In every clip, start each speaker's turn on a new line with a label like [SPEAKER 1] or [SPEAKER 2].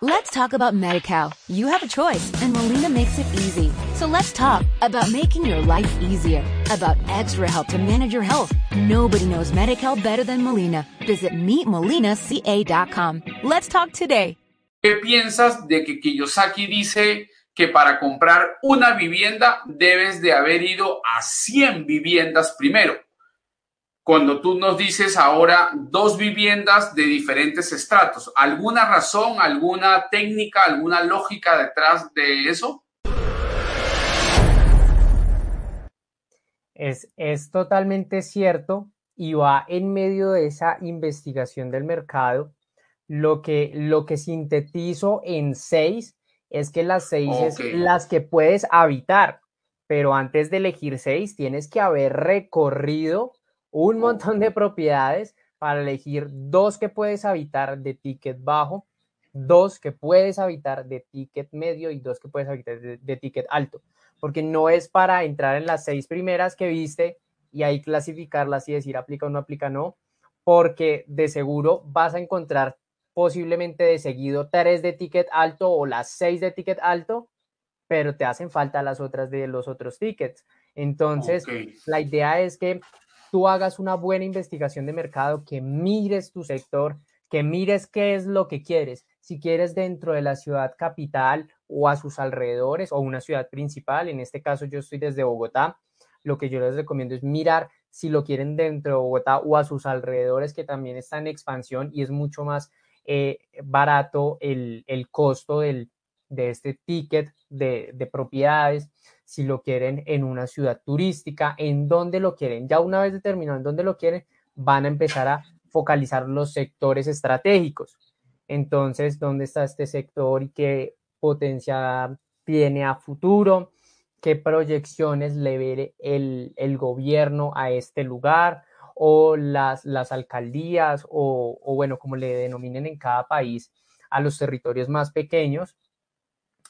[SPEAKER 1] Let's talk about MediCal. You have a choice, and Molina makes it easy. So let's talk about making your life easier, about extra help to manage your health. Nobody knows MediCal better than Molina. Visit meetmolinaca.com. Let's talk today.
[SPEAKER 2] ¿Qué piensas de que Kiyosaki dice que para comprar una vivienda debes de haber ido a 100 viviendas primero? Cuando tú nos dices ahora dos viviendas de diferentes estratos. ¿Alguna razón, alguna técnica, alguna lógica detrás de eso?
[SPEAKER 3] Es, es totalmente cierto y va en medio de esa investigación del mercado. Lo que, lo que sintetizo en seis es que las seis es las que puedes habitar, pero antes de elegir seis tienes que haber recorrido un montón de propiedades para elegir dos que puedes habitar de ticket bajo, dos que puedes habitar de ticket medio y dos que puedes habitar de, ticket alto, porque no es para entrar en las seis primeras que viste y ahí clasificarlas y decir aplica o no aplica no, porque de seguro vas a encontrar posiblemente de seguido tres de ticket alto o las seis de ticket alto, pero te hacen falta las otras de los otros tickets. Entonces, la idea es que tú hagas una buena investigación de mercado, que mires tu sector, que mires qué es lo que quieres. Si quieres dentro de la ciudad capital o a sus alrededores o una ciudad principal, en este caso yo estoy desde Bogotá, lo que yo les recomiendo es mirar si lo quieren dentro de Bogotá o a sus alrededores, que también está en expansión y es mucho más eh, barato el, costo del, de este ticket de, de propiedades si lo quieren en una ciudad turística, en dónde lo quieren. Ya una vez determinado en dónde lo quieren, van a empezar a focalizar los sectores estratégicos. Entonces, ¿dónde está este sector y qué potencia tiene a futuro? ¿Qué proyecciones le ve el, el gobierno a este lugar? o las, las alcaldías o, o, bueno, como le denominen en cada país a los territorios más pequeños,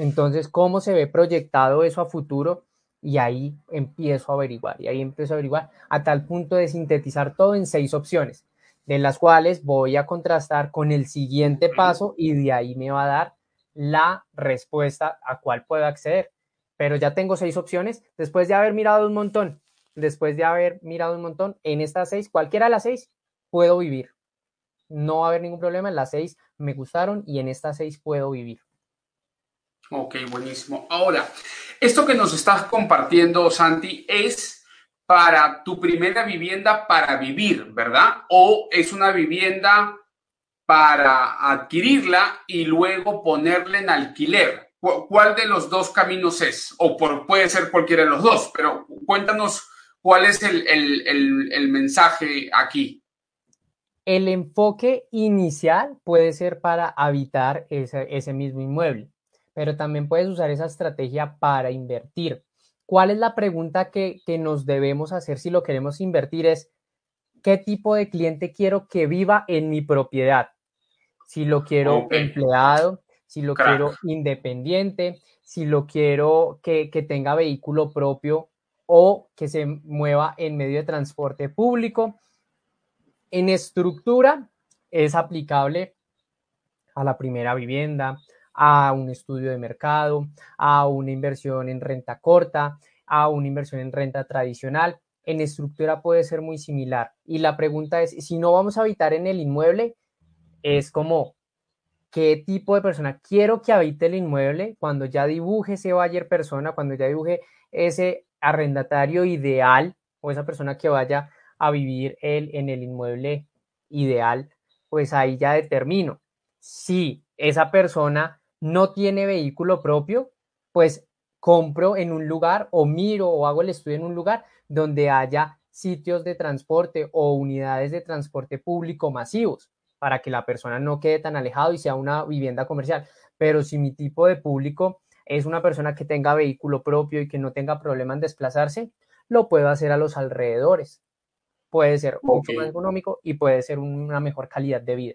[SPEAKER 3] entonces, ¿cómo se ve proyectado eso a futuro? Y ahí empiezo a averiguar, y ahí empiezo a averiguar a tal punto de sintetizar todo en seis opciones, de las cuales voy a contrastar con el siguiente paso y de ahí me va a dar la respuesta a cuál puedo acceder. Pero ya tengo seis opciones después de haber mirado un montón, después de haber mirado un montón, en estas seis, cualquiera de las seis, puedo vivir. No va a haber ningún problema, en las seis me gustaron y en estas seis puedo vivir.
[SPEAKER 2] Ok, buenísimo. Ahora, esto que nos estás compartiendo, Santi, es para tu primera vivienda para vivir, ¿verdad? O es una vivienda para adquirirla y luego ponerla en alquiler. ¿Cuál de los dos caminos es? O puede ser cualquiera de los dos, pero cuéntanos cuál es el, mensaje aquí.
[SPEAKER 3] El enfoque inicial puede ser para habitar ese mismo inmueble pero también puedes usar esa estrategia para invertir. ¿Cuál es la pregunta que, nos debemos hacer si lo queremos invertir? Es, ¿qué tipo de cliente quiero que viva en mi propiedad? Si lo quiero empleado, si lo quiero independiente, si lo quiero que, que tenga vehículo propio o que se mueva en medio de transporte público. En estructura es aplicable a la primera vivienda, a un estudio de mercado, a una inversión en renta corta, a una inversión en renta tradicional. En estructura puede ser muy similar. Y la pregunta es, si no vamos a habitar en el inmueble, es como, ¿qué tipo de persona quiero que habite el inmueble? Cuando ya dibuje ese buyer persona, cuando ya dibuje ese arrendatario ideal o esa persona que vaya a vivir en el inmueble ideal, pues ahí ya determino si esa persona no tiene vehículo propio, pues compro en un lugar o miro o hago el estudio en un lugar donde haya sitios de transporte o unidades de transporte público masivos para que la persona no quede tan alejado y sea una vivienda comercial. Pero si mi tipo de público es una persona que tenga vehículo propio y que no tenga problema en desplazarse, lo puedo hacer a los alrededores. Puede ser mucho más económico y puede ser una mejor calidad de vida.